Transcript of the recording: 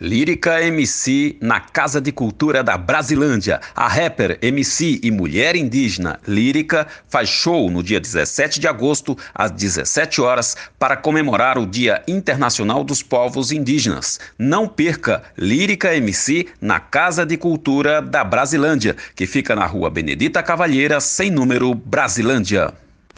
Lírica MC na Casa de Cultura da Brasilândia. A rapper, MC e mulher indígena Lírica faz show no dia 17 de agosto, às 17 horas, para comemorar o Dia Internacional dos Povos Indígenas. Não perca Lírica MC na Casa de Cultura da Brasilândia, que fica na rua Benedita Cavalheira, sem número, Brasilândia.